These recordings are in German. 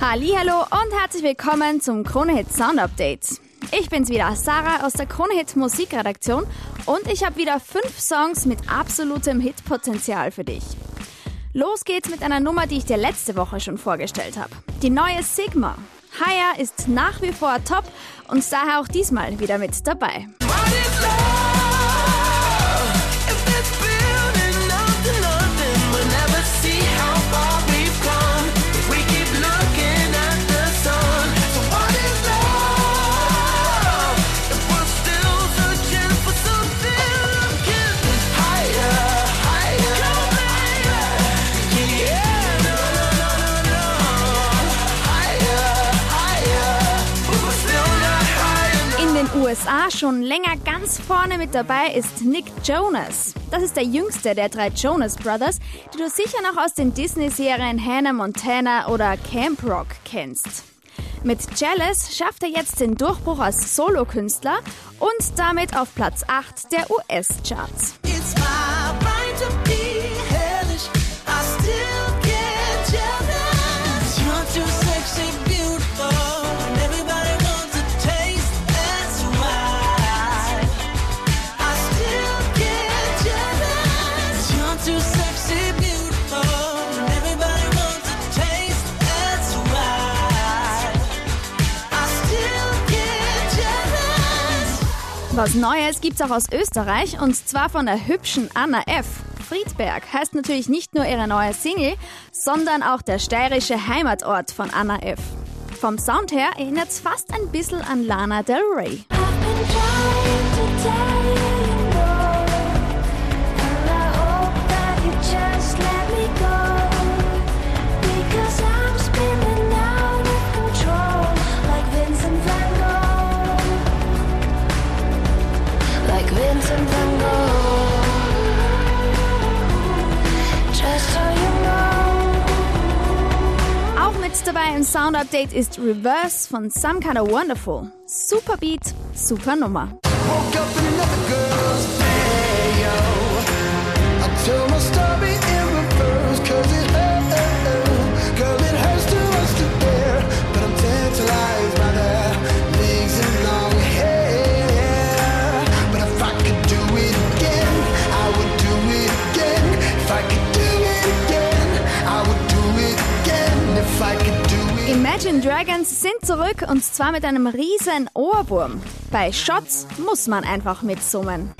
Hallo und herzlich willkommen zum Kronehit Sound Update. Ich bin's wieder, Sarah aus der Kronehit Musikredaktion und ich habe wieder fünf Songs mit absolutem Hitpotenzial für dich. Los geht's mit einer Nummer, die ich dir letzte Woche schon vorgestellt habe. Die neue Sigma. Higher ist nach wie vor top und daher auch diesmal wieder mit dabei. USA schon länger ganz vorne mit dabei ist Nick Jonas. Das ist der jüngste der drei Jonas Brothers, die du sicher noch aus den Disney-Serien Hannah Montana oder Camp Rock kennst. Mit Jealous schafft er jetzt den Durchbruch als Solokünstler und damit auf Platz 8 der US-Charts. Was Neues gibt's auch aus Österreich und zwar von der hübschen Anna F. Friedberg heißt natürlich nicht nur ihre neue Single, sondern auch der steirische Heimatort von Anna F. Vom Sound her erinnert's fast ein bisschen an Lana Del Rey. Dabei im Sound Update ist Reverse von Some Kind of Wonderful. Super Beat, super Nummer. Imagine Dragons sind zurück und zwar mit einem riesen Ohrwurm. Bei Shots muss man einfach mitsummen.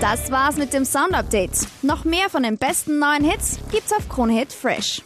Das war's mit dem Sound Update. Noch mehr von den besten neuen Hits gibt's auf Kronhit Fresh.